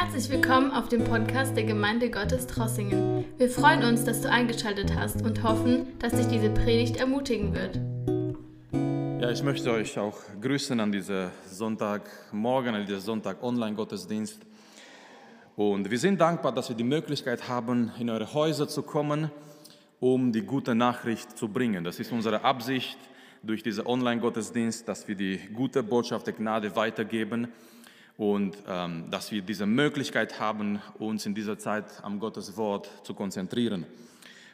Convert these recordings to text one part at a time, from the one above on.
Herzlich willkommen auf dem Podcast der Gemeinde Gottes Trossingen. Wir freuen uns, dass du eingeschaltet hast und hoffen, dass dich diese Predigt ermutigen wird. Ja, ich möchte euch auch grüßen an diesem Sonntagmorgen, an diesem Sonntag-Online-Gottesdienst. Und wir sind dankbar, dass wir die Möglichkeit haben, in eure Häuser zu kommen, um die gute Nachricht zu bringen. Das ist unsere Absicht durch diesen Online-Gottesdienst, dass wir die gute Botschaft der Gnade weitergeben und ähm, dass wir diese Möglichkeit haben, uns in dieser Zeit am Gottes Wort zu konzentrieren.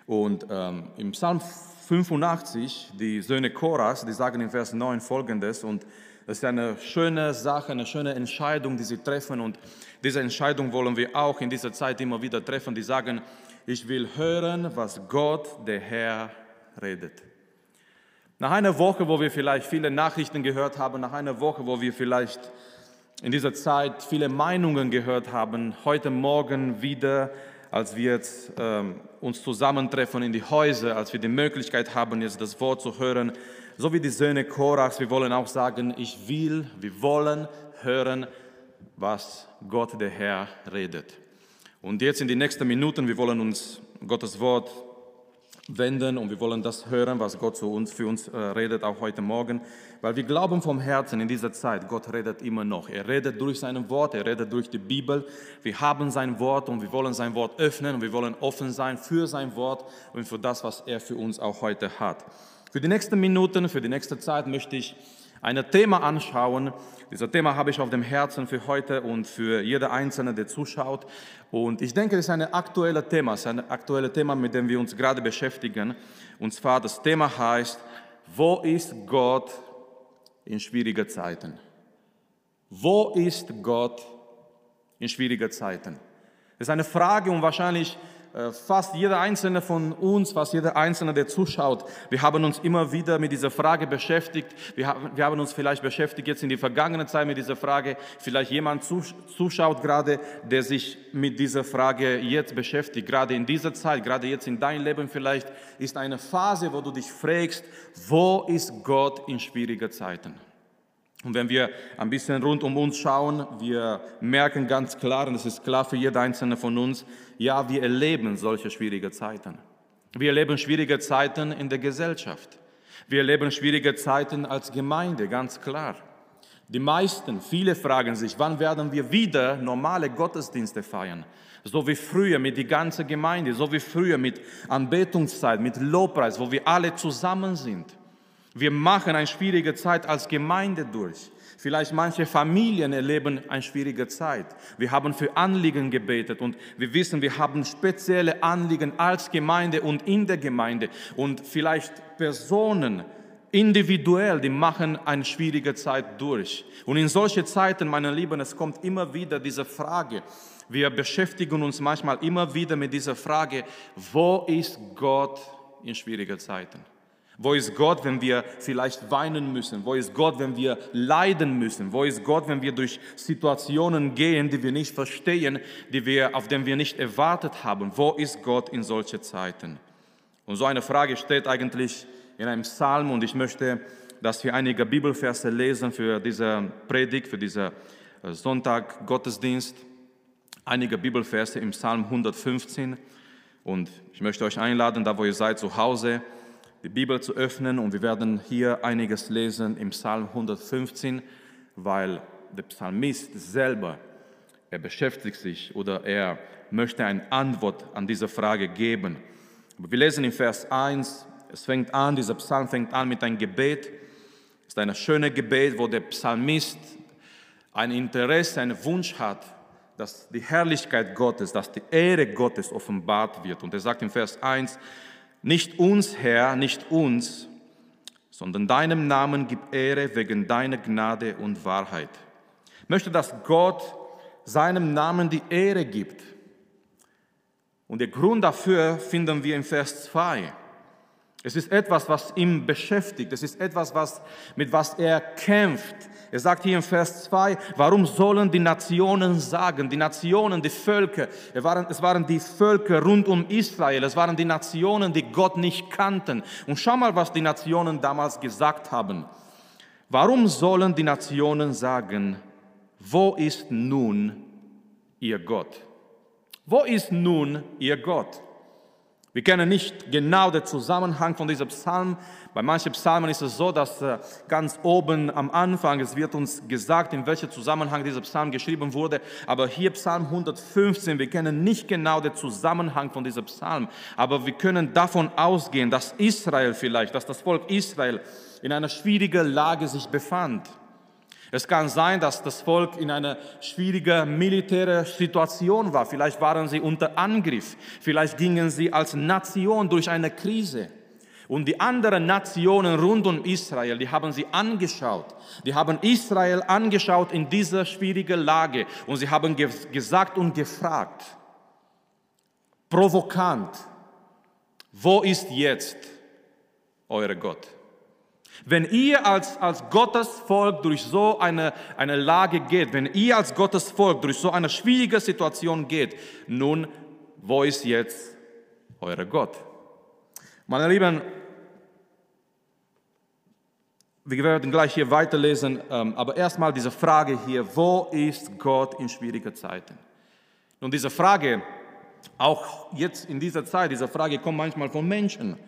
Und ähm, im Psalm 85, die Söhne Koras, die sagen in Vers 9 folgendes und das ist eine schöne Sache, eine schöne Entscheidung, die sie treffen und diese Entscheidung wollen wir auch in dieser Zeit immer wieder treffen. Die sagen, ich will hören, was Gott, der Herr, redet. Nach einer Woche, wo wir vielleicht viele Nachrichten gehört haben, nach einer Woche, wo wir vielleicht in dieser Zeit viele Meinungen gehört haben, heute Morgen wieder, als wir jetzt ähm, uns zusammentreffen in die Häuser, als wir die Möglichkeit haben, jetzt das Wort zu hören, so wie die Söhne Korachs, wir wollen auch sagen, ich will, wir wollen hören, was Gott der Herr redet. Und jetzt in die nächsten Minuten, wir wollen uns Gottes Wort wenden und wir wollen das hören, was Gott zu uns, für uns äh, redet, auch heute Morgen, weil wir glauben vom Herzen in dieser Zeit, Gott redet immer noch. Er redet durch sein Wort, er redet durch die Bibel. Wir haben sein Wort und wir wollen sein Wort öffnen und wir wollen offen sein für sein Wort und für das, was er für uns auch heute hat. Für die nächsten Minuten, für die nächste Zeit möchte ich ein Thema anschauen. Dieses Thema habe ich auf dem Herzen für heute und für jeder Einzelne, der zuschaut. Und ich denke, es ist ein aktuelles Thema, es ist ein aktuelles Thema, mit dem wir uns gerade beschäftigen. Und zwar das Thema heißt, wo ist Gott in schwierigen Zeiten? Wo ist Gott in schwierigen Zeiten? Das ist eine Frage und wahrscheinlich fast jeder einzelne von uns, fast jeder einzelne, der zuschaut, wir haben uns immer wieder mit dieser Frage beschäftigt. Wir haben, wir haben uns vielleicht beschäftigt jetzt in die vergangene Zeit mit dieser Frage. Vielleicht jemand zuschaut gerade, der sich mit dieser Frage jetzt beschäftigt. Gerade in dieser Zeit, gerade jetzt in deinem Leben vielleicht ist eine Phase, wo du dich fragst, wo ist Gott in schwierigen Zeiten? Und wenn wir ein bisschen rund um uns schauen, wir merken ganz klar, und es ist klar für jeder einzelne von uns, ja, wir erleben solche schwierige Zeiten. Wir erleben schwierige Zeiten in der Gesellschaft. Wir erleben schwierige Zeiten als Gemeinde, ganz klar. Die meisten, viele fragen sich, wann werden wir wieder normale Gottesdienste feiern? So wie früher mit der ganzen Gemeinde, so wie früher mit Anbetungszeit, mit Lobpreis, wo wir alle zusammen sind. Wir machen eine schwierige Zeit als Gemeinde durch. Vielleicht manche Familien erleben eine schwierige Zeit. Wir haben für Anliegen gebetet und wir wissen, wir haben spezielle Anliegen als Gemeinde und in der Gemeinde. Und vielleicht Personen individuell, die machen eine schwierige Zeit durch. Und in solche Zeiten, meine Lieben, es kommt immer wieder diese Frage. Wir beschäftigen uns manchmal immer wieder mit dieser Frage, wo ist Gott in schwierigen Zeiten? Wo ist Gott, wenn wir vielleicht weinen müssen? Wo ist Gott, wenn wir leiden müssen? Wo ist Gott, wenn wir durch Situationen gehen, die wir nicht verstehen, die wir, auf die wir nicht erwartet haben? Wo ist Gott in solchen Zeiten? Und so eine Frage steht eigentlich in einem Psalm und ich möchte, dass wir einige Bibelverse lesen für diese Predigt, für diesen äh, Sonntag Gottesdienst. Einige Bibelverse im Psalm 115 und ich möchte euch einladen, da wo ihr seid, zu Hause, die Bibel zu öffnen und wir werden hier einiges lesen im Psalm 115, weil der Psalmist selber, er beschäftigt sich oder er möchte eine Antwort an diese Frage geben. wir lesen in Vers 1, es fängt an, dieser Psalm fängt an mit einem Gebet. Es ist ein schönes Gebet, wo der Psalmist ein Interesse, einen Wunsch hat, dass die Herrlichkeit Gottes, dass die Ehre Gottes offenbart wird. Und er sagt in Vers 1, nicht uns, Herr, nicht uns, sondern deinem Namen gib Ehre wegen deiner Gnade und Wahrheit. Ich möchte, dass Gott seinem Namen die Ehre gibt. Und der Grund dafür finden wir in Vers 2. Es ist etwas, was ihn beschäftigt. Es ist etwas, was, mit was er kämpft. Er sagt hier in Vers 2, warum sollen die Nationen sagen, die Nationen, die Völker, es waren, es waren die Völker rund um Israel, es waren die Nationen, die Gott nicht kannten. Und schau mal, was die Nationen damals gesagt haben. Warum sollen die Nationen sagen, wo ist nun ihr Gott? Wo ist nun ihr Gott? Wir kennen nicht genau den Zusammenhang von diesem Psalm. Bei manchen Psalmen ist es so, dass äh, ganz oben am Anfang, es wird uns gesagt, in welchem Zusammenhang dieser Psalm geschrieben wurde. Aber hier Psalm 115, wir kennen nicht genau den Zusammenhang von diesem Psalm. Aber wir können davon ausgehen, dass Israel vielleicht, dass das Volk Israel in einer schwierigen Lage sich befand. Es kann sein, dass das Volk in einer schwierigen militärischen Situation war. Vielleicht waren sie unter Angriff. Vielleicht gingen sie als Nation durch eine Krise. Und die anderen Nationen rund um Israel, die haben sie angeschaut. Die haben Israel angeschaut in dieser schwierigen Lage. Und sie haben ge gesagt und gefragt, provokant, wo ist jetzt euer Gott? Wenn ihr als, als Gottes Volk durch so eine, eine Lage geht, wenn ihr als Gottes Volk durch so eine schwierige Situation geht, nun, wo ist jetzt euer Gott? Meine Lieben, wir werden gleich hier weiterlesen, ähm, aber erstmal diese Frage hier, wo ist Gott in schwierigen Zeiten? Und diese Frage, auch jetzt in dieser Zeit, diese Frage kommt manchmal von Menschen.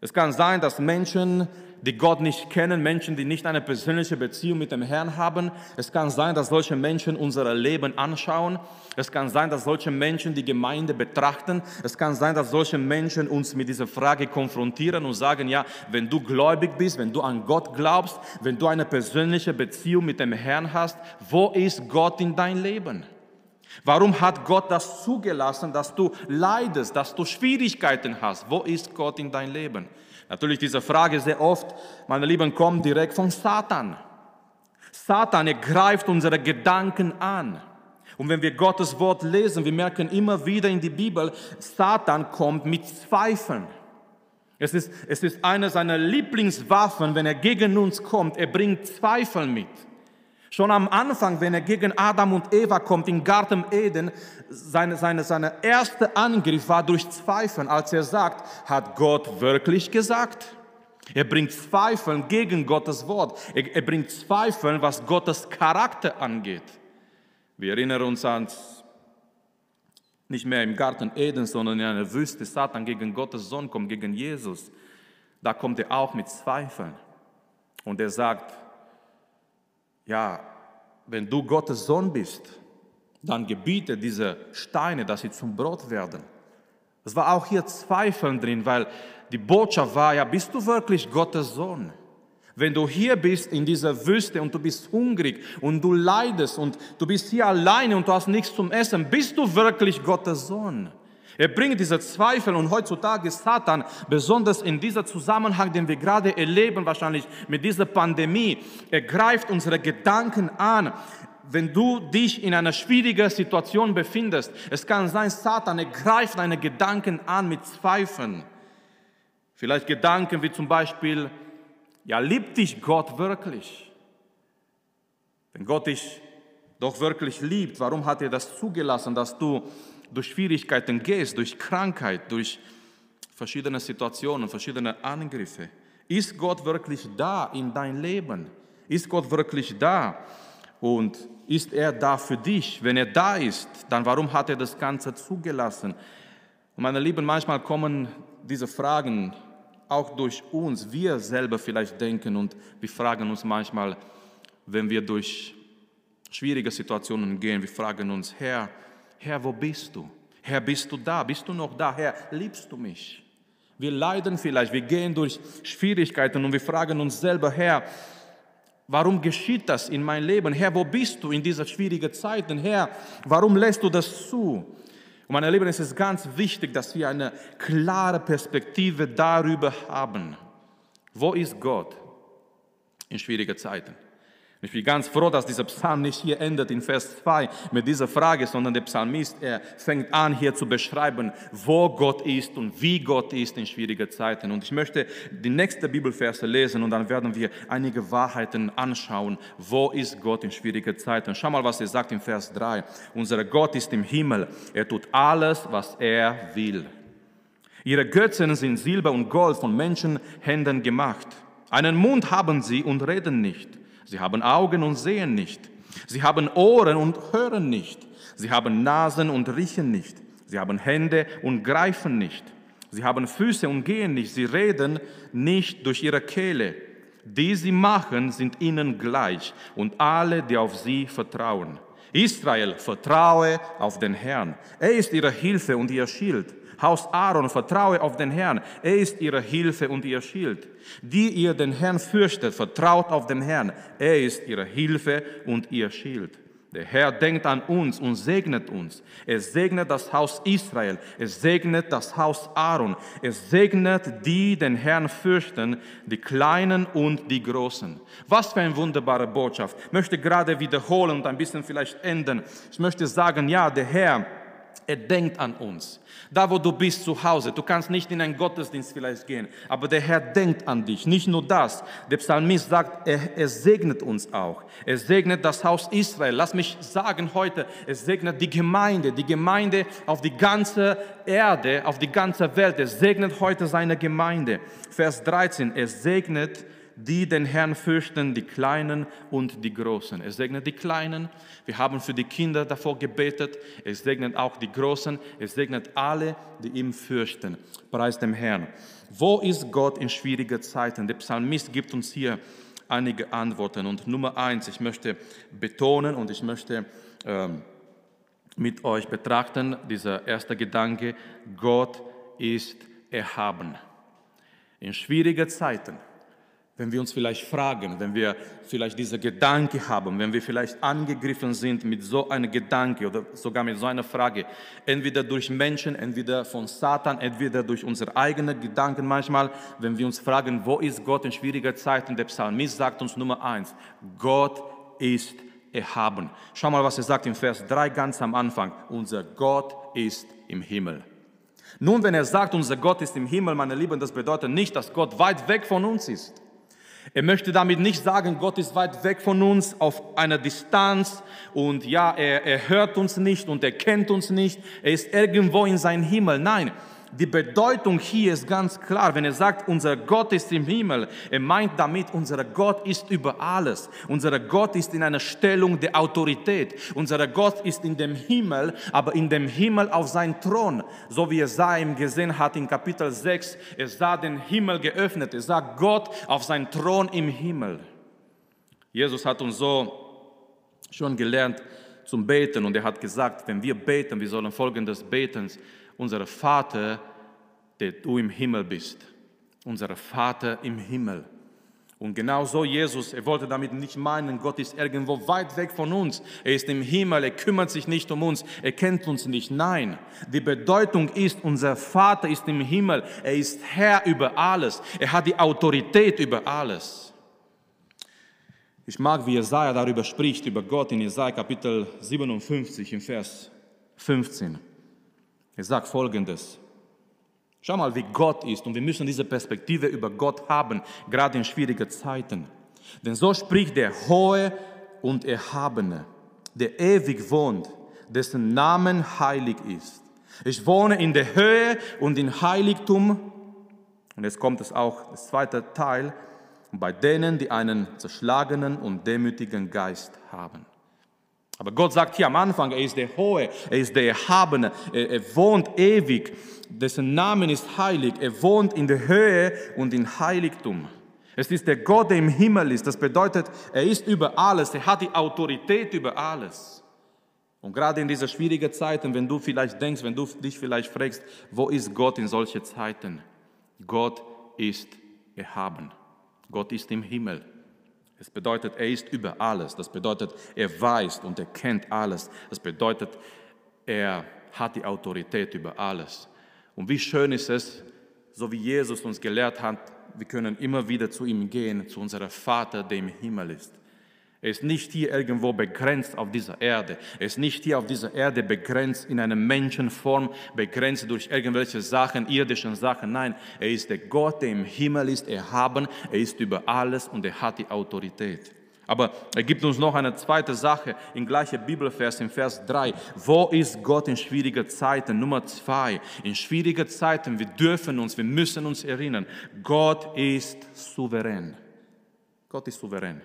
Es kann sein, dass Menschen die Gott nicht kennen, Menschen, die nicht eine persönliche Beziehung mit dem Herrn haben. Es kann sein, dass solche Menschen unser Leben anschauen. Es kann sein, dass solche Menschen die Gemeinde betrachten. Es kann sein, dass solche Menschen uns mit dieser Frage konfrontieren und sagen, ja, wenn du gläubig bist, wenn du an Gott glaubst, wenn du eine persönliche Beziehung mit dem Herrn hast, wo ist Gott in dein Leben? Warum hat Gott das zugelassen, dass du leidest, dass du Schwierigkeiten hast? Wo ist Gott in dein Leben? Natürlich diese Frage sehr oft, meine Lieben, kommt direkt von Satan. Satan, er greift unsere Gedanken an. Und wenn wir Gottes Wort lesen, wir merken immer wieder in die Bibel, Satan kommt mit Zweifeln. Es ist, es ist eine seiner Lieblingswaffen, wenn er gegen uns kommt. Er bringt Zweifel mit. Schon am Anfang, wenn er gegen Adam und Eva kommt im Garten Eden, seine, seine, seine erste Angriff war durch Zweifeln, als er sagt, hat Gott wirklich gesagt? Er bringt Zweifeln gegen Gottes Wort. Er, er bringt Zweifeln, was Gottes Charakter angeht. Wir erinnern uns an nicht mehr im Garten Eden, sondern in einer Wüste. Satan gegen Gottes Sohn kommt, gegen Jesus. Da kommt er auch mit Zweifeln. Und er sagt, ja, wenn du Gottes Sohn bist, dann gebiete diese Steine, dass sie zum Brot werden. Es war auch hier Zweifeln drin, weil die Botschaft war, ja, bist du wirklich Gottes Sohn? Wenn du hier bist in dieser Wüste und du bist hungrig und du leidest und du bist hier alleine und du hast nichts zum Essen, bist du wirklich Gottes Sohn? Er bringt diese Zweifel und heutzutage ist Satan, besonders in dieser Zusammenhang, den wir gerade erleben, wahrscheinlich mit dieser Pandemie, er greift unsere Gedanken an. Wenn du dich in einer schwierigen Situation befindest, es kann sein, Satan, er greift deine Gedanken an mit Zweifeln. Vielleicht Gedanken wie zum Beispiel, ja, liebt dich Gott wirklich? Wenn Gott dich doch wirklich liebt, warum hat er das zugelassen, dass du durch Schwierigkeiten gehst, durch Krankheit, durch verschiedene Situationen, verschiedene Angriffe. Ist Gott wirklich da in dein Leben? Ist Gott wirklich da? Und ist er da für dich? Wenn er da ist, dann warum hat er das Ganze zugelassen? Und meine Lieben, manchmal kommen diese Fragen auch durch uns. Wir selber vielleicht denken und wir fragen uns manchmal, wenn wir durch schwierige Situationen gehen, wir fragen uns, Herr, Herr, wo bist du? Herr, bist du da? Bist du noch da? Herr, liebst du mich? Wir leiden vielleicht, wir gehen durch Schwierigkeiten und wir fragen uns selber, Herr, warum geschieht das in meinem Leben? Herr, wo bist du in dieser schwierigen Zeiten? Herr, warum lässt du das zu? Und meine Lieben, es ist ganz wichtig, dass wir eine klare Perspektive darüber haben. Wo ist Gott in schwierigen Zeiten? Ich bin ganz froh, dass dieser Psalm nicht hier endet in Vers 2 mit dieser Frage, sondern der Psalmist, er fängt an hier zu beschreiben, wo Gott ist und wie Gott ist in schwierigen Zeiten. Und ich möchte die nächste Bibelverse lesen und dann werden wir einige Wahrheiten anschauen. Wo ist Gott in schwierigen Zeiten? Schau mal, was er sagt in Vers 3. Unser Gott ist im Himmel. Er tut alles, was er will. Ihre Götzen sind Silber und Gold von Menschenhänden gemacht. Einen Mund haben sie und reden nicht. Sie haben Augen und sehen nicht. Sie haben Ohren und hören nicht. Sie haben Nasen und riechen nicht. Sie haben Hände und greifen nicht. Sie haben Füße und gehen nicht. Sie reden nicht durch ihre Kehle. Die sie machen, sind ihnen gleich und alle, die auf sie vertrauen. Israel, vertraue auf den Herrn. Er ist ihre Hilfe und ihr Schild. Haus Aaron, vertraue auf den Herrn. Er ist ihre Hilfe und ihr Schild. Die ihr den Herrn fürchtet, vertraut auf den Herrn. Er ist ihre Hilfe und ihr Schild. Der Herr denkt an uns und segnet uns. Er segnet das Haus Israel. Er segnet das Haus Aaron. Er segnet die den Herrn fürchten, die Kleinen und die Großen. Was für eine wunderbare Botschaft. Ich möchte gerade wiederholen und ein bisschen vielleicht ändern. Ich möchte sagen, ja, der Herr, er denkt an uns. Da, wo du bist zu Hause, du kannst nicht in einen Gottesdienst vielleicht gehen, aber der Herr denkt an dich. Nicht nur das, der Psalmist sagt, er, er segnet uns auch. Er segnet das Haus Israel. Lass mich sagen heute, er segnet die Gemeinde, die Gemeinde auf die ganze Erde, auf die ganze Welt. Er segnet heute seine Gemeinde. Vers 13, er segnet die den Herrn fürchten, die Kleinen und die Großen. Er segnet die Kleinen. Wir haben für die Kinder davor gebetet. Er segnet auch die Großen. Er segnet alle, die ihm fürchten. Preis dem Herrn. Wo ist Gott in schwierigen Zeiten? Der Psalmist gibt uns hier einige Antworten. Und Nummer eins, ich möchte betonen und ich möchte ähm, mit euch betrachten, dieser erste Gedanke, Gott ist erhaben. In schwierigen Zeiten wenn wir uns vielleicht fragen, wenn wir vielleicht diese Gedanke haben, wenn wir vielleicht angegriffen sind mit so einem Gedanke oder sogar mit so einer Frage, entweder durch Menschen, entweder von Satan, entweder durch unsere eigenen Gedanken manchmal, wenn wir uns fragen, wo ist Gott in schwieriger Zeiten, der Psalmist sagt uns Nummer eins, Gott ist erhaben. Schau mal, was er sagt im Vers 3 ganz am Anfang, unser Gott ist im Himmel. Nun, wenn er sagt, unser Gott ist im Himmel, meine Lieben, das bedeutet nicht, dass Gott weit weg von uns ist. Er möchte damit nicht sagen, Gott ist weit weg von uns auf einer Distanz und ja, er, er hört uns nicht und er kennt uns nicht. Er ist irgendwo in seinem Himmel. Nein, die Bedeutung hier ist ganz klar. Wenn er sagt, unser Gott ist im Himmel, er meint damit, unser Gott ist über alles. Unser Gott ist in einer Stellung der Autorität. Unser Gott ist in dem Himmel, aber in dem Himmel auf seinem Thron. So wie Jesaja gesehen hat in Kapitel 6, er sah den Himmel geöffnet. Er sah Gott auf seinem Thron im Himmel. Jesus hat uns so schon gelernt zum Beten und er hat gesagt, wenn wir beten, wir sollen folgendes beten unser Vater, der du im Himmel bist. Unser Vater im Himmel. Und genau so Jesus, er wollte damit nicht meinen, Gott ist irgendwo weit weg von uns. Er ist im Himmel, er kümmert sich nicht um uns, er kennt uns nicht. Nein, die Bedeutung ist, unser Vater ist im Himmel, er ist Herr über alles, er hat die Autorität über alles. Ich mag, wie Jesaja darüber spricht, über Gott in Jesaja Kapitel 57 im Vers 15. Er sagt folgendes. Schau mal, wie Gott ist und wir müssen diese Perspektive über Gott haben, gerade in schwierigen Zeiten. Denn so spricht der Hohe und Erhabene, der ewig wohnt, dessen Namen heilig ist. Ich wohne in der Höhe und im Heiligtum. Und jetzt kommt es auch, das zweite Teil, bei denen, die einen zerschlagenen und demütigen Geist haben. Aber Gott sagt hier am Anfang, er ist der Hohe, er ist der Erhabene, er, er wohnt ewig, dessen Name ist heilig, er wohnt in der Höhe und im Heiligtum. Es ist der Gott, der im Himmel ist. Das bedeutet, er ist über alles, er hat die Autorität über alles. Und gerade in dieser schwierigen Zeiten, wenn du vielleicht denkst, wenn du dich vielleicht fragst, wo ist Gott in solchen Zeiten? Gott ist erhaben. Gott ist im Himmel. Es bedeutet, er ist über alles. Das bedeutet, er weiß und er kennt alles. Das bedeutet, er hat die Autorität über alles. Und wie schön ist es, so wie Jesus uns gelehrt hat, wir können immer wieder zu ihm gehen, zu unserem Vater, der im Himmel ist. Er ist nicht hier irgendwo begrenzt auf dieser Erde. Er ist nicht hier auf dieser Erde begrenzt in einer Menschenform, begrenzt durch irgendwelche Sachen, irdischen Sachen. Nein, er ist der Gott, der im Himmel ist, erhaben. Er ist über alles und er hat die Autorität. Aber er gibt uns noch eine zweite Sache im gleichen Bibelvers, im Vers 3. Wo ist Gott in schwierigen Zeiten? Nummer zwei. In schwierigen Zeiten, wir dürfen uns, wir müssen uns erinnern, Gott ist souverän. Gott ist souverän.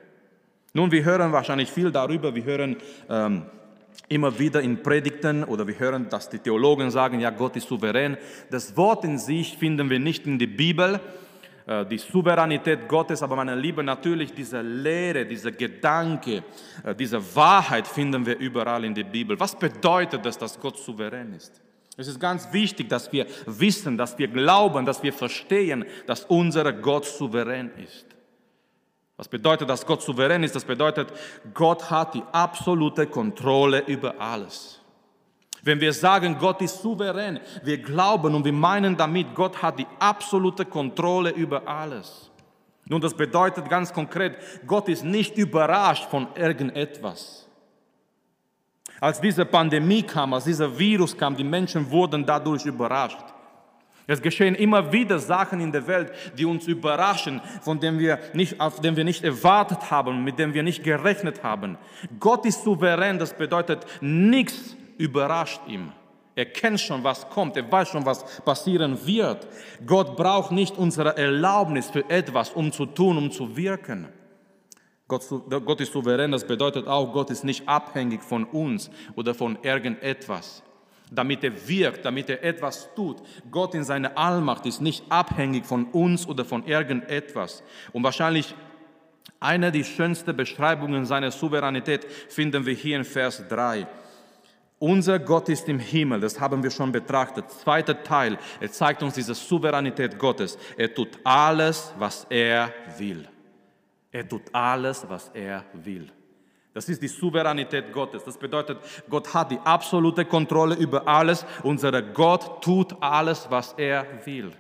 Nun, wir hören wahrscheinlich viel darüber, wir hören ähm, immer wieder in Predigten oder wir hören, dass die Theologen sagen, ja, Gott ist souverän. Das Wort in sich finden wir nicht in der Bibel, äh, die Souveränität Gottes, aber meine Liebe, natürlich diese Lehre, dieser Gedanke, äh, diese Wahrheit finden wir überall in der Bibel. Was bedeutet das, dass Gott souverän ist? Es ist ganz wichtig, dass wir wissen, dass wir glauben, dass wir verstehen, dass unser Gott souverän ist. Was bedeutet, dass Gott souverän ist? Das bedeutet, Gott hat die absolute Kontrolle über alles. Wenn wir sagen, Gott ist souverän, wir glauben und wir meinen damit, Gott hat die absolute Kontrolle über alles. Nun, das bedeutet ganz konkret, Gott ist nicht überrascht von irgendetwas. Als diese Pandemie kam, als dieser Virus kam, die Menschen wurden dadurch überrascht. Es geschehen immer wieder Sachen in der Welt, die uns überraschen, von denen wir nicht, auf denen wir nicht erwartet haben, mit denen wir nicht gerechnet haben. Gott ist souverän, das bedeutet, nichts überrascht ihn. Er kennt schon, was kommt, er weiß schon, was passieren wird. Gott braucht nicht unsere Erlaubnis für etwas, um zu tun, um zu wirken. Gott, Gott ist souverän, das bedeutet auch, Gott ist nicht abhängig von uns oder von irgendetwas damit er wirkt, damit er etwas tut. Gott in seiner Allmacht ist nicht abhängig von uns oder von irgendetwas. Und wahrscheinlich eine der schönsten Beschreibungen seiner Souveränität finden wir hier in Vers 3. Unser Gott ist im Himmel, das haben wir schon betrachtet. Zweiter Teil, er zeigt uns diese Souveränität Gottes. Er tut alles, was er will. Er tut alles, was er will. Das ist die Souveränität Gottes. Das bedeutet, Gott hat die absolute Kontrolle über alles. Unser Gott tut alles, was er will.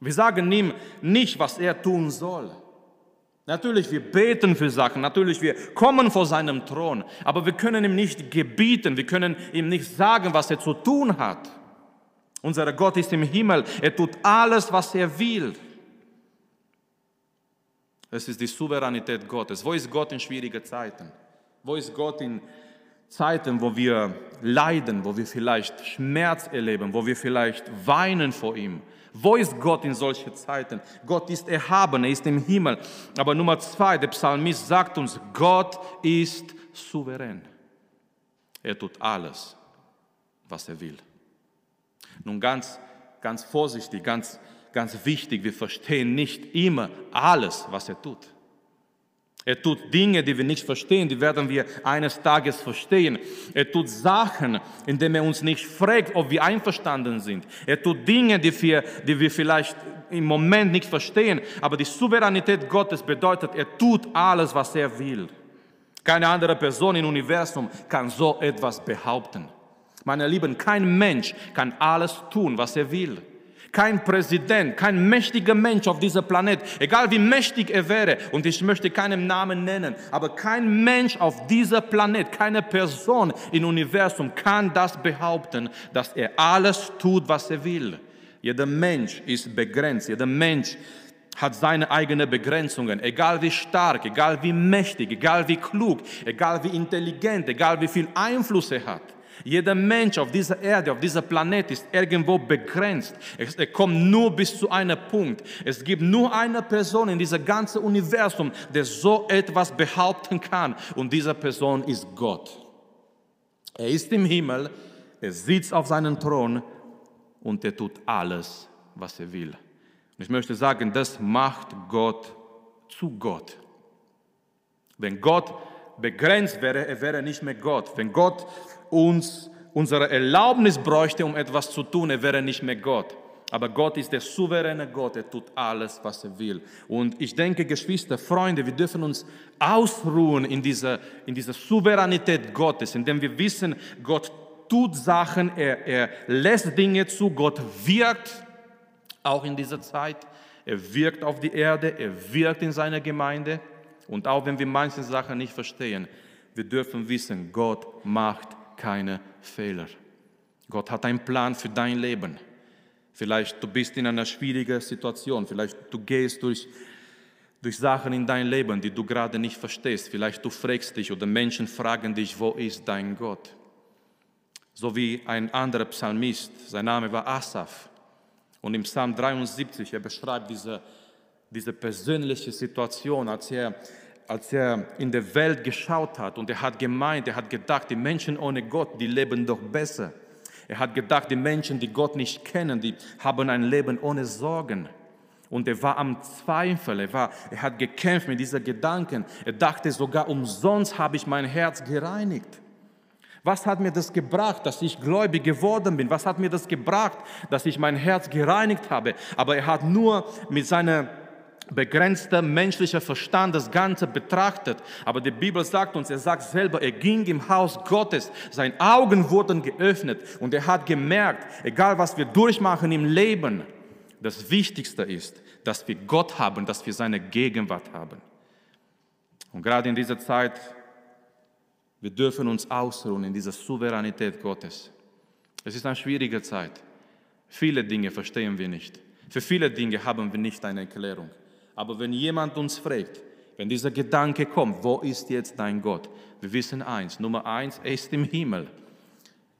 Wir sagen ihm nicht, was er tun soll. Natürlich, wir beten für Sachen, natürlich, wir kommen vor seinem Thron, aber wir können ihm nicht gebieten, wir können ihm nicht sagen, was er zu tun hat. Unser Gott ist im Himmel, er tut alles, was er will. Es ist die Souveränität Gottes. Wo ist Gott in schwierigen Zeiten? Wo ist Gott in Zeiten, wo wir leiden, wo wir vielleicht Schmerz erleben, wo wir vielleicht weinen vor ihm? Wo ist Gott in solchen Zeiten? Gott ist erhaben, er ist im Himmel. Aber Nummer zwei, der Psalmist sagt uns, Gott ist souverän. Er tut alles, was er will. Nun ganz, ganz vorsichtig, ganz ganz wichtig, wir verstehen nicht immer alles, was er tut. Er tut Dinge, die wir nicht verstehen, die werden wir eines Tages verstehen. Er tut Sachen, indem er uns nicht fragt, ob wir einverstanden sind. Er tut Dinge, die wir, die wir vielleicht im Moment nicht verstehen, aber die Souveränität Gottes bedeutet, er tut alles, was er will. Keine andere Person im Universum kann so etwas behaupten. Meine Lieben, kein Mensch kann alles tun, was er will kein Präsident, kein mächtiger Mensch auf diesem Planet, egal wie mächtig er wäre, und ich möchte keinen Namen nennen, aber kein Mensch auf diesem Planet, keine Person im Universum kann das behaupten, dass er alles tut, was er will. Jeder Mensch ist begrenzt, jeder Mensch hat seine eigenen Begrenzungen, egal wie stark, egal wie mächtig, egal wie klug, egal wie intelligent, egal wie viel Einfluss er hat. Jeder Mensch auf dieser Erde, auf dieser Planet ist irgendwo begrenzt. Er kommt nur bis zu einem Punkt. Es gibt nur eine Person in diesem ganzen Universum, der so etwas behaupten kann. Und diese Person ist Gott. Er ist im Himmel, er sitzt auf seinem Thron und er tut alles, was er will. Und ich möchte sagen, das macht Gott zu Gott. Wenn Gott begrenzt wäre, er wäre nicht mehr Gott. Wenn Gott uns unsere Erlaubnis bräuchte, um etwas zu tun, er wäre nicht mehr Gott. Aber Gott ist der souveräne Gott, er tut alles, was er will. Und ich denke, Geschwister, Freunde, wir dürfen uns ausruhen in dieser, in dieser Souveränität Gottes, indem wir wissen, Gott tut Sachen, er, er lässt Dinge zu, Gott wirkt auch in dieser Zeit. Er wirkt auf die Erde, er wirkt in seiner Gemeinde. Und auch wenn wir manche Sachen nicht verstehen, wir dürfen wissen, Gott macht keine Fehler. Gott hat einen Plan für dein Leben. Vielleicht du bist in einer schwierigen Situation, vielleicht du gehst durch, durch Sachen in dein Leben, die du gerade nicht verstehst. Vielleicht du fragst dich oder Menschen fragen dich, wo ist dein Gott? So wie ein anderer Psalmist, sein Name war Asaf. Und im Psalm 73, er beschreibt diese, diese persönliche Situation, als er als er in der Welt geschaut hat und er hat gemeint, er hat gedacht, die Menschen ohne Gott, die leben doch besser. Er hat gedacht, die Menschen, die Gott nicht kennen, die haben ein Leben ohne Sorgen. Und er war am Zweifel, er, war, er hat gekämpft mit diesen Gedanken. Er dachte sogar, umsonst habe ich mein Herz gereinigt. Was hat mir das gebracht, dass ich gläubig geworden bin? Was hat mir das gebracht, dass ich mein Herz gereinigt habe? Aber er hat nur mit seiner begrenzter menschlicher Verstand das Ganze betrachtet. Aber die Bibel sagt uns, er sagt selber, er ging im Haus Gottes, seine Augen wurden geöffnet und er hat gemerkt, egal was wir durchmachen im Leben, das Wichtigste ist, dass wir Gott haben, dass wir seine Gegenwart haben. Und gerade in dieser Zeit, wir dürfen uns ausruhen in dieser Souveränität Gottes. Es ist eine schwierige Zeit. Viele Dinge verstehen wir nicht. Für viele Dinge haben wir nicht eine Erklärung. Aber wenn jemand uns fragt, wenn dieser Gedanke kommt, wo ist jetzt dein Gott? Wir wissen eins, Nummer eins, er ist im Himmel.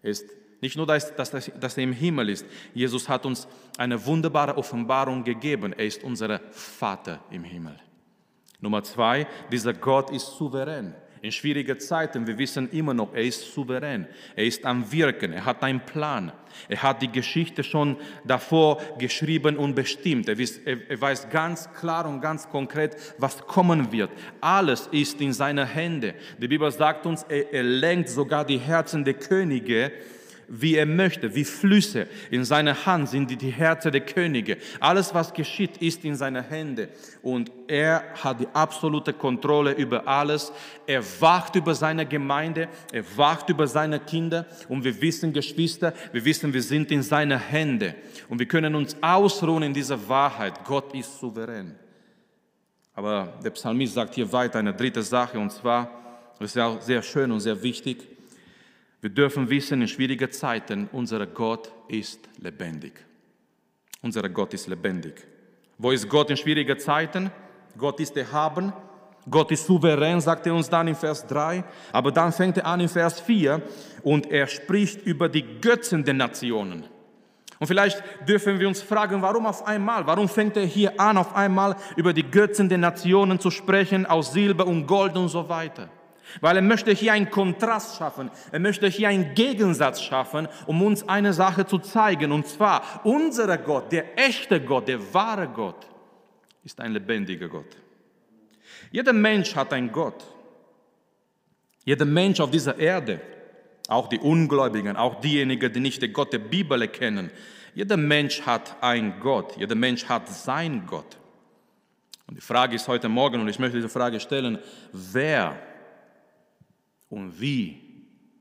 Er ist nicht nur, dass, dass, dass er im Himmel ist. Jesus hat uns eine wunderbare Offenbarung gegeben. Er ist unser Vater im Himmel. Nummer zwei, dieser Gott ist souverän in schwierigen Zeiten, wir wissen immer noch, er ist souverän, er ist am Wirken, er hat einen Plan, er hat die Geschichte schon davor geschrieben und bestimmt, er weiß, er weiß ganz klar und ganz konkret, was kommen wird. Alles ist in seiner Hände. Die Bibel sagt uns, er, er lenkt sogar die Herzen der Könige wie er möchte, wie Flüsse. In seiner Hand sind die, Herzen der Könige. Alles, was geschieht, ist in seiner Hände. Und er hat die absolute Kontrolle über alles. Er wacht über seine Gemeinde, er wacht über seine Kinder. Und wir wissen, Geschwister, wir wissen, wir sind in seiner Hände. Und wir können uns ausruhen in dieser Wahrheit. Gott ist souverän. Aber der Psalmist sagt hier weiter eine dritte Sache, und zwar, das ist ja auch sehr schön und sehr wichtig, wir dürfen wissen, in schwierigen Zeiten, unser Gott ist lebendig. Unser Gott ist lebendig. Wo ist Gott in schwierigen Zeiten? Gott ist erhaben. Gott ist souverän, sagt er uns dann in Vers 3. Aber dann fängt er an in Vers 4 und er spricht über die Götzen der Nationen. Und vielleicht dürfen wir uns fragen, warum auf einmal? Warum fängt er hier an, auf einmal über die Götzen der Nationen zu sprechen, aus Silber und Gold und so weiter? Weil er möchte hier einen Kontrast schaffen, er möchte hier einen Gegensatz schaffen, um uns eine Sache zu zeigen. Und zwar, unser Gott, der echte Gott, der wahre Gott, ist ein lebendiger Gott. Jeder Mensch hat einen Gott. Jeder Mensch auf dieser Erde, auch die Ungläubigen, auch diejenigen, die nicht den Gott der Bibel erkennen, jeder Mensch hat einen Gott, jeder Mensch hat seinen Gott. Und die Frage ist heute Morgen, und ich möchte diese Frage stellen, wer und wie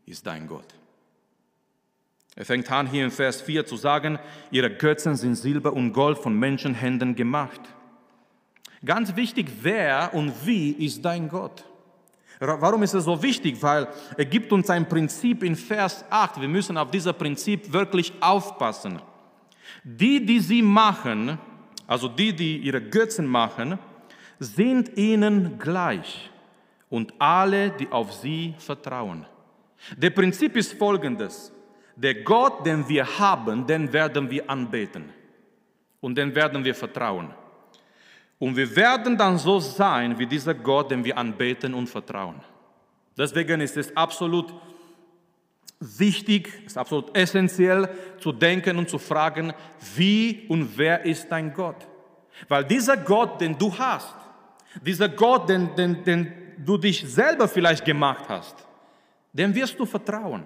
ist dein Gott? Er fängt an hier in Vers 4 zu sagen, ihre Götzen sind Silber und Gold von Menschenhänden gemacht. Ganz wichtig, wer und wie ist dein Gott? Warum ist es so wichtig? Weil er gibt uns ein Prinzip in Vers 8. Wir müssen auf dieses Prinzip wirklich aufpassen. Die, die sie machen, also die, die ihre Götzen machen, sind ihnen gleich und alle, die auf sie vertrauen. Der Prinzip ist folgendes. Der Gott, den wir haben, den werden wir anbeten und den werden wir vertrauen. Und wir werden dann so sein wie dieser Gott, den wir anbeten und vertrauen. Deswegen ist es absolut wichtig, ist absolut essentiell zu denken und zu fragen, wie und wer ist dein Gott? Weil dieser Gott, den du hast, dieser Gott, den, den, den, du dich selber vielleicht gemacht hast, dem wirst du vertrauen,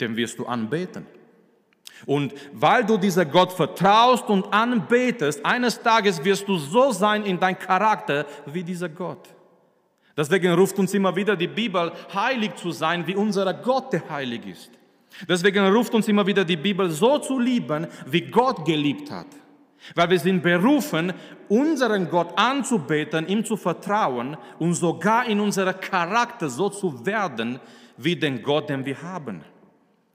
dem wirst du anbeten. Und weil du dieser Gott vertraust und anbetest, eines Tages wirst du so sein in dein Charakter wie dieser Gott. Deswegen ruft uns immer wieder die Bibel, heilig zu sein, wie unser Gott, der heilig ist. Deswegen ruft uns immer wieder die Bibel, so zu lieben, wie Gott geliebt hat. Weil wir sind berufen, unseren Gott anzubeten, ihm zu vertrauen und sogar in unserem Charakter so zu werden, wie den Gott, den wir haben.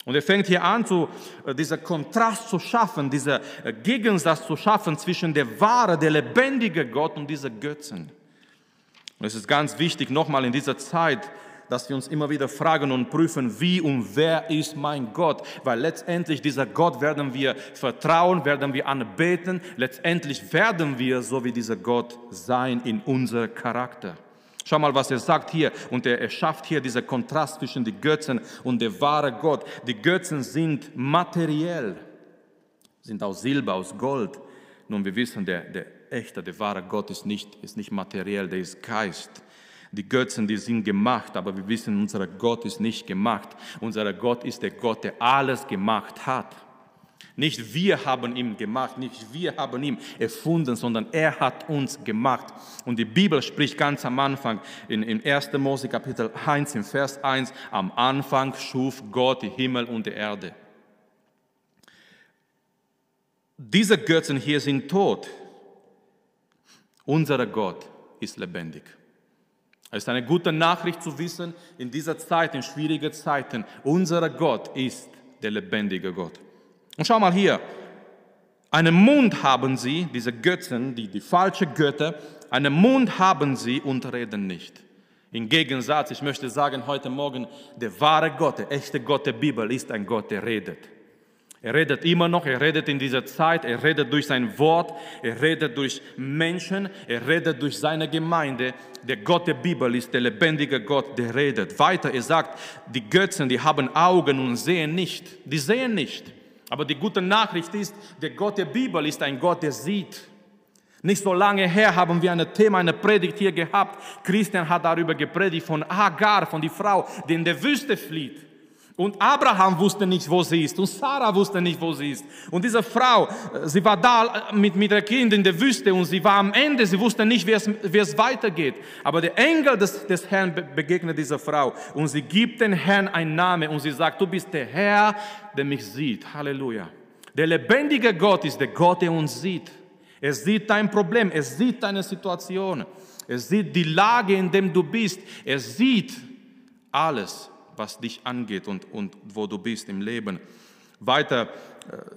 Und er fängt hier an, zu, äh, dieser Kontrast zu schaffen, dieser äh, Gegensatz zu schaffen zwischen der wahre, der lebendige Gott und dieser Götzen. Und es ist ganz wichtig, nochmal in dieser Zeit, dass wir uns immer wieder fragen und prüfen, wie und wer ist mein Gott? Weil letztendlich dieser Gott werden wir vertrauen, werden wir anbeten, letztendlich werden wir so wie dieser Gott sein in unser Charakter. Schau mal, was er sagt hier. Und er, er schafft hier diesen Kontrast zwischen den Götzen und der wahre Gott. Die Götzen sind materiell, sind aus Silber, aus Gold. Nun, wir wissen, der, der echte, der wahre Gott ist nicht, ist nicht materiell, der ist Geist. Die Götzen, die sind gemacht, aber wir wissen, unser Gott ist nicht gemacht. Unser Gott ist der Gott, der alles gemacht hat. Nicht wir haben ihn gemacht, nicht wir haben ihn erfunden, sondern er hat uns gemacht. Und die Bibel spricht ganz am Anfang in, in 1. Mose Kapitel 1, im Vers 1, am Anfang schuf Gott die Himmel und die Erde. Diese Götzen hier sind tot. Unser Gott ist lebendig. Es ist eine gute Nachricht zu wissen, in dieser Zeit, in schwierigen Zeiten, unser Gott ist der lebendige Gott. Und schau mal hier, einen Mund haben sie, diese Götzen, die, die falsche Götter, einen Mund haben sie und reden nicht. Im Gegensatz, ich möchte sagen heute Morgen, der wahre Gott, der echte Gott der Bibel ist ein Gott, der redet. Er redet immer noch, er redet in dieser Zeit, er redet durch sein Wort, er redet durch Menschen, er redet durch seine Gemeinde. Der Gott der Bibel ist der lebendige Gott, der redet. Weiter, er sagt, die Götzen, die haben Augen und sehen nicht. Die sehen nicht. Aber die gute Nachricht ist, der Gott der Bibel ist ein Gott, der sieht. Nicht so lange her haben wir ein Thema, eine Predigt hier gehabt. Christian hat darüber gepredigt von Agar, von der Frau, die in der Wüste flieht. Und Abraham wusste nicht, wo sie ist. Und Sarah wusste nicht, wo sie ist. Und diese Frau, äh, sie war da äh, mit, mit der Kind in der Wüste und sie war am Ende. Sie wusste nicht, wie es, wie es weitergeht. Aber der Engel des, des Herrn begegnet dieser Frau und sie gibt den Herrn einen Namen und sie sagt, du bist der Herr, der mich sieht. Halleluja. Der lebendige Gott ist der Gott, der uns sieht. Er sieht dein Problem, er sieht deine Situation, er sieht die Lage, in der du bist, er sieht alles was dich angeht und, und wo du bist im Leben. Weiter,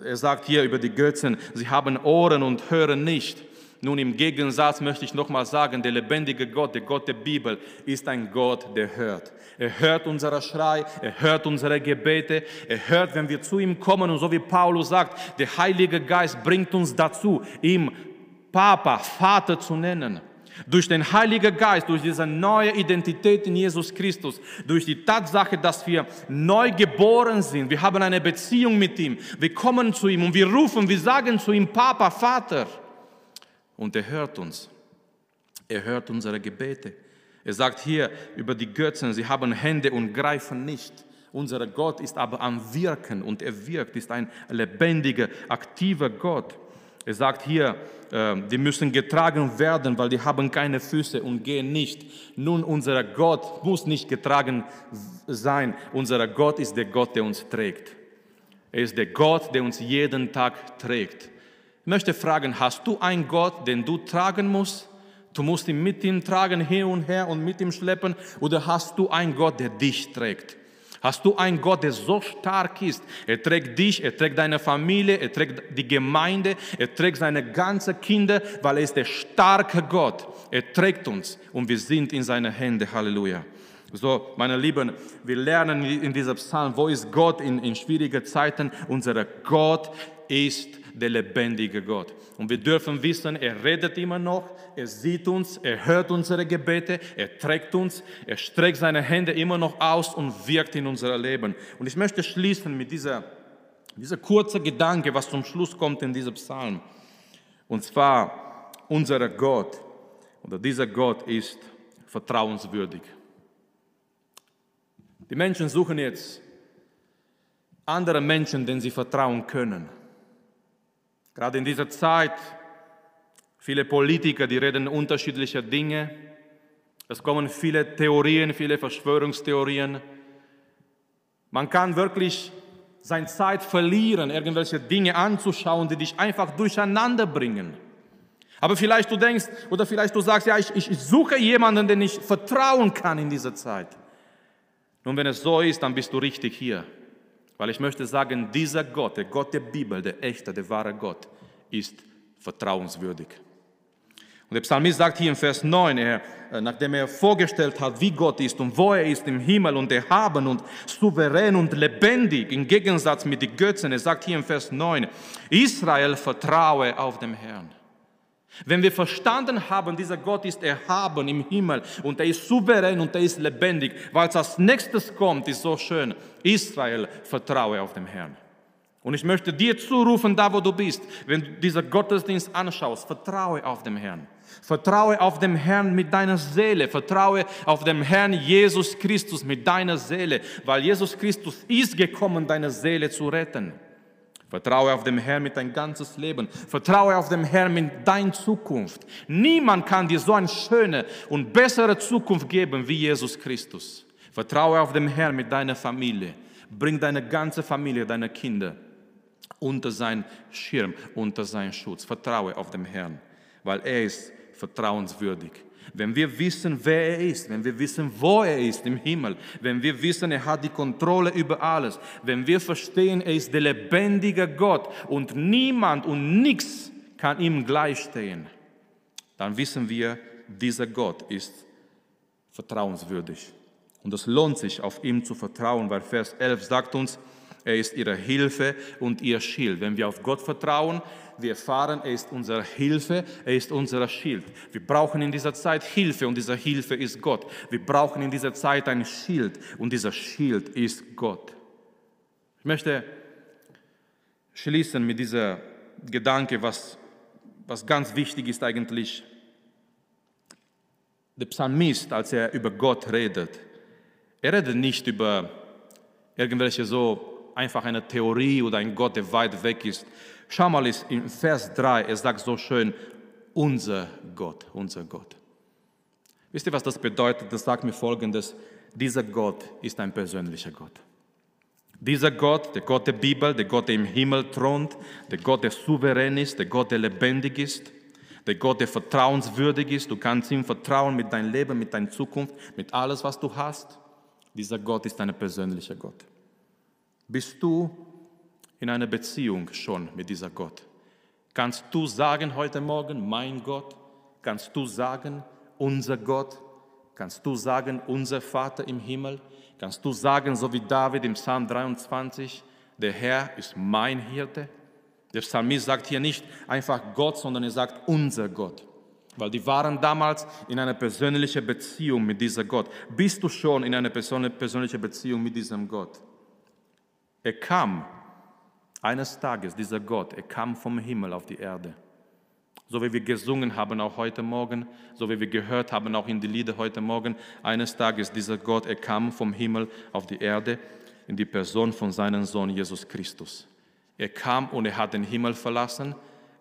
äh, er sagt hier über die Götzen, sie haben Ohren und hören nicht. Nun im Gegensatz möchte ich nochmal sagen, der lebendige Gott, der Gott der Bibel, ist ein Gott, der hört. Er hört unsere Schrei, er hört unsere Gebete, er hört, wenn wir zu ihm kommen und so wie Paulus sagt, der Heilige Geist bringt uns dazu, ihm Papa, Vater zu nennen. Durch den Heiligen Geist, durch diese neue Identität in Jesus Christus, durch die Tatsache, dass wir neu geboren sind, wir haben eine Beziehung mit ihm, wir kommen zu ihm und wir rufen, wir sagen zu ihm, Papa, Vater. Und er hört uns. Er hört unsere Gebete. Er sagt hier über die Götzen, sie haben Hände und greifen nicht. Unser Gott ist aber am Wirken und er wirkt, ist ein lebendiger, aktiver Gott. Er sagt hier, äh, die müssen getragen werden, weil die haben keine Füße und gehen nicht. Nun, unser Gott muss nicht getragen sein. Unser Gott ist der Gott, der uns trägt. Er ist der Gott, der uns jeden Tag trägt. Ich möchte fragen, hast du einen Gott, den du tragen musst? Du musst ihn mit ihm tragen, hin und her und mit ihm schleppen? Oder hast du einen Gott, der dich trägt? Hast du einen Gott, der so stark ist? Er trägt dich, er trägt deine Familie, er trägt die Gemeinde, er trägt seine ganzen Kinder, weil er ist der starke Gott. Er trägt uns und wir sind in seine Hände. Halleluja. So, meine Lieben, wir lernen in diesem Psalm, wo ist Gott in, in schwierigen Zeiten? Unser Gott ist der lebendige Gott. Und wir dürfen wissen, er redet immer noch, er sieht uns, er hört unsere Gebete, er trägt uns, er streckt seine Hände immer noch aus und wirkt in unser Leben. Und ich möchte schließen mit dieser, dieser kurzen Gedanke, was zum Schluss kommt in diesem Psalm. Und zwar, unser Gott oder dieser Gott ist vertrauenswürdig. Die Menschen suchen jetzt andere Menschen, denen sie vertrauen können. Gerade in dieser Zeit, viele Politiker, die reden unterschiedliche Dinge. Es kommen viele Theorien, viele Verschwörungstheorien. Man kann wirklich seine Zeit verlieren, irgendwelche Dinge anzuschauen, die dich einfach durcheinander bringen. Aber vielleicht du denkst, oder vielleicht du sagst, ja, ich, ich suche jemanden, den ich vertrauen kann in dieser Zeit. Nun, wenn es so ist, dann bist du richtig hier. Weil ich möchte sagen, dieser Gott, der Gott der Bibel, der echte, der wahre Gott, ist vertrauenswürdig. Und der Psalmist sagt hier im Vers 9, er, äh, nachdem er vorgestellt hat, wie Gott ist und wo er ist im Himmel und erhaben und souverän und lebendig, im Gegensatz mit den Götzen, er sagt hier im Vers 9, Israel vertraue auf dem Herrn. Wenn wir verstanden haben, dieser Gott ist erhaben im Himmel und er ist souverän und er ist lebendig, weil es als nächstes kommt, ist so schön. Israel, vertraue auf den Herrn. Und ich möchte dir zurufen, da wo du bist, wenn du diesen Gottesdienst anschaust, vertraue auf den Herrn. Vertraue auf den Herrn mit deiner Seele. Vertraue auf den Herrn Jesus Christus mit deiner Seele, weil Jesus Christus ist gekommen, deine Seele zu retten. Vertraue auf den Herrn mit dein ganzes Leben. Vertraue auf den Herrn mit deiner Zukunft. Niemand kann dir so eine schöne und bessere Zukunft geben wie Jesus Christus. Vertraue auf den Herrn mit deiner Familie. Bring deine ganze Familie, deine Kinder unter sein Schirm, unter seinen Schutz. Vertraue auf den Herrn, weil er ist vertrauenswürdig. Wenn wir wissen, wer er ist, wenn wir wissen, wo er ist im Himmel, wenn wir wissen, er hat die Kontrolle über alles, wenn wir verstehen, er ist der lebendige Gott und niemand und nichts kann ihm gleichstehen, dann wissen wir, dieser Gott ist vertrauenswürdig. Und es lohnt sich, auf ihm zu vertrauen, weil Vers 11 sagt uns, er ist ihre Hilfe und ihr Schild. Wenn wir auf Gott vertrauen, wir erfahren, er ist unsere Hilfe, er ist unser Schild. Wir brauchen in dieser Zeit Hilfe und diese Hilfe ist Gott. Wir brauchen in dieser Zeit ein Schild und dieser Schild ist Gott. Ich möchte schließen mit dieser Gedanke, was, was ganz wichtig ist eigentlich. Der Psalmist, als er über Gott redet, er redet nicht über irgendwelche so einfach eine Theorie oder ein Gott, der weit weg ist. Schau mal, in Vers 3, er sagt so schön, unser Gott, unser Gott. Wisst ihr, was das bedeutet? Das sagt mir Folgendes, dieser Gott ist ein persönlicher Gott. Dieser Gott, der Gott der Bibel, der Gott, der im Himmel thront, der Gott, der souverän ist, der Gott, der lebendig ist, der Gott, der vertrauenswürdig ist. Du kannst ihm vertrauen mit deinem Leben, mit deiner Zukunft, mit alles, was du hast. Dieser Gott ist ein persönlicher Gott. Bist du in einer Beziehung schon mit dieser Gott? Kannst du sagen heute Morgen, mein Gott? Kannst du sagen, unser Gott? Kannst du sagen, unser Vater im Himmel? Kannst du sagen, so wie David im Psalm 23, der Herr ist mein Hirte? Der Psalmist sagt hier nicht einfach Gott, sondern er sagt unser Gott. Weil die waren damals in einer persönlichen Beziehung mit dieser Gott. Bist du schon in einer persönlichen Beziehung mit diesem Gott? Er kam eines Tages, dieser Gott, er kam vom Himmel auf die Erde. So wie wir gesungen haben auch heute Morgen, so wie wir gehört haben auch in die Lieder heute Morgen, eines Tages dieser Gott, er kam vom Himmel auf die Erde in die Person von seinem Sohn Jesus Christus. Er kam und er hat den Himmel verlassen.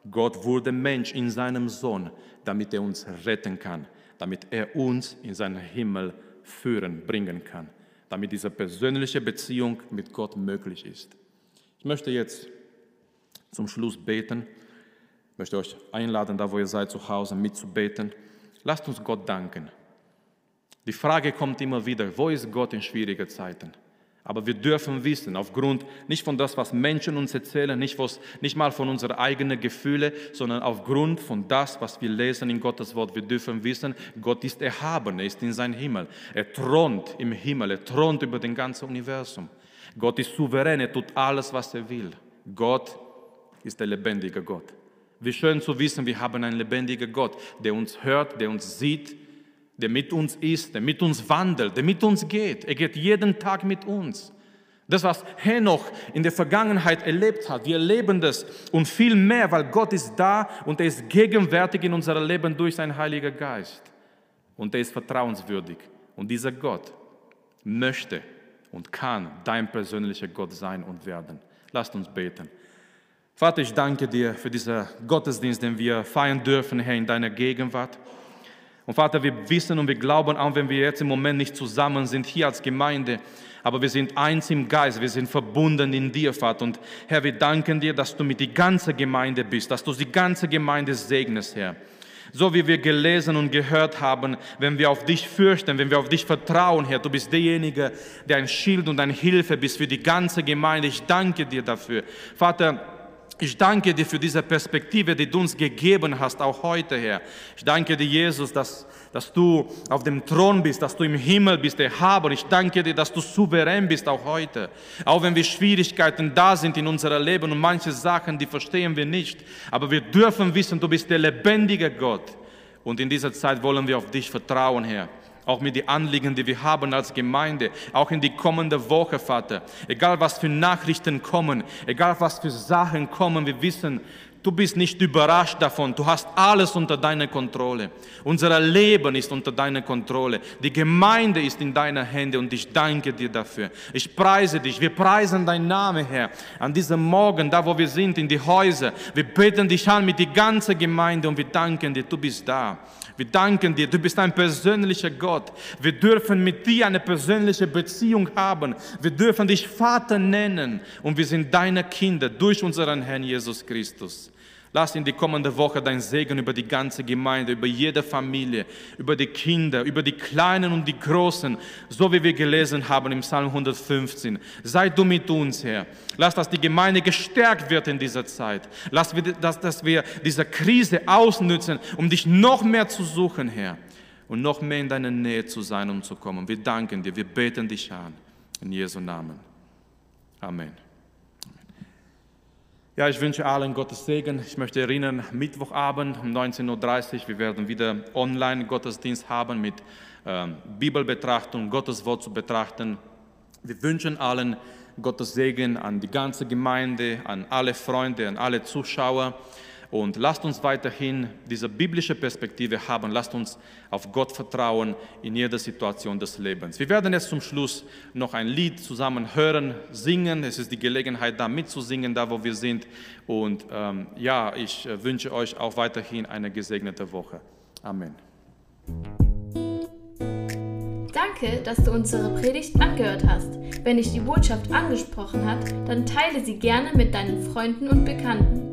Gott wurde Mensch in seinem Sohn, damit er uns retten kann, damit er uns in seinen Himmel führen, bringen kann damit diese persönliche Beziehung mit Gott möglich ist. Ich möchte jetzt zum Schluss beten. Ich möchte euch einladen, da wo ihr seid, zu Hause mitzubeten. Lasst uns Gott danken. Die Frage kommt immer wieder, wo ist Gott in schwierigen Zeiten? Aber wir dürfen wissen, aufgrund nicht von das, was Menschen uns erzählen, nicht, was, nicht mal von unseren eigenen Gefühlen, sondern aufgrund von das, was wir lesen in Gottes Wort. Wir dürfen wissen, Gott ist erhaben, er ist in seinem Himmel. Er thront im Himmel, er thront über den ganzen Universum. Gott ist souverän, er tut alles, was er will. Gott ist der lebendige Gott. Wie schön zu wissen, wir haben einen lebendigen Gott, der uns hört, der uns sieht, der mit uns ist, der mit uns wandelt, der mit uns geht. Er geht jeden Tag mit uns. Das, was Henoch in der Vergangenheit erlebt hat, wir erleben das und viel mehr, weil Gott ist da und er ist gegenwärtig in unserem Leben durch seinen Heiligen Geist. Und er ist vertrauenswürdig. Und dieser Gott möchte und kann dein persönlicher Gott sein und werden. Lasst uns beten. Vater, ich danke dir für diesen Gottesdienst, den wir feiern dürfen, Herr, in deiner Gegenwart. Und Vater, wir wissen und wir glauben, auch wenn wir jetzt im Moment nicht zusammen sind hier als Gemeinde, aber wir sind eins im Geist, wir sind verbunden in dir, Vater. Und Herr, wir danken dir, dass du mit die ganze Gemeinde bist, dass du die ganze Gemeinde segnest, Herr. So wie wir gelesen und gehört haben, wenn wir auf dich fürchten, wenn wir auf dich vertrauen, Herr, du bist derjenige, der ein Schild und eine Hilfe bist für die ganze Gemeinde. Ich danke dir dafür. Vater, Ich danke dir für diese Perspektive, die du uns gegeben hast, auch heute, Herr. Ich danke dir, Jesus, dass, dass du auf dem Thron bist, dass du im Himmel bist, der Haber. Ich danke dir, dass du souverän bist, auch heute. Auch wenn wir Schwierigkeiten da sind in unserem Leben und manche Sachen, die verstehen wir nicht. Aber wir dürfen wissen, du bist der lebendige Gott. Und in dieser Zeit wollen wir auf dich vertrauen, Herr auch mit den Anliegen, die wir haben als Gemeinde, auch in die kommende Woche, Vater. Egal was für Nachrichten kommen, egal was für Sachen kommen, wir wissen, Du bist nicht überrascht davon. Du hast alles unter deiner Kontrolle. Unser Leben ist unter deiner Kontrolle. Die Gemeinde ist in deiner Hände und ich danke dir dafür. Ich preise dich. Wir preisen deinen Namen, Herr. An diesem Morgen, da wo wir sind, in die Häuser. Wir beten dich an mit die ganze Gemeinde und wir danken dir. Du bist da. Wir danken dir, du bist ein persönlicher Gott. Wir dürfen mit dir eine persönliche Beziehung haben. Wir dürfen dich Vater nennen und wir sind deine Kinder durch unseren Herrn Jesus Christus. Lass in die kommende Woche dein Segen über die ganze Gemeinde, über jede Familie, über die Kinder, über die Kleinen und die Großen, so wie wir gelesen haben im Psalm 115. Sei du mit uns, Herr. Lass, dass die Gemeinde gestärkt wird in dieser Zeit. Lass, dass, dass wir diese Krise ausnützen, um dich noch mehr zu suchen, Herr. Und noch mehr in deiner Nähe zu sein und zu kommen. Wir danken dir, wir beten dich an. In Jesu Namen. Amen. Ja, ich wünsche allen Gottes Segen. Ich möchte erinnern, Mittwochabend um 19.30 Uhr, wir werden wieder online Gottesdienst haben mit ähm, Bibelbetrachtung, Gottes Wort zu betrachten. Wir wünschen allen Gottes Segen an die ganze Gemeinde, an alle Freunde, an alle Zuschauer. Und lasst uns weiterhin diese biblische Perspektive haben. Lasst uns auf Gott vertrauen in jeder Situation des Lebens. Wir werden jetzt zum Schluss noch ein Lied zusammen hören, singen. Es ist die Gelegenheit, da mitzusingen, da wo wir sind. Und ähm, ja, ich äh, wünsche euch auch weiterhin eine gesegnete Woche. Amen. Danke, dass du unsere Predigt angehört hast. Wenn dich die Botschaft angesprochen hat, dann teile sie gerne mit deinen Freunden und Bekannten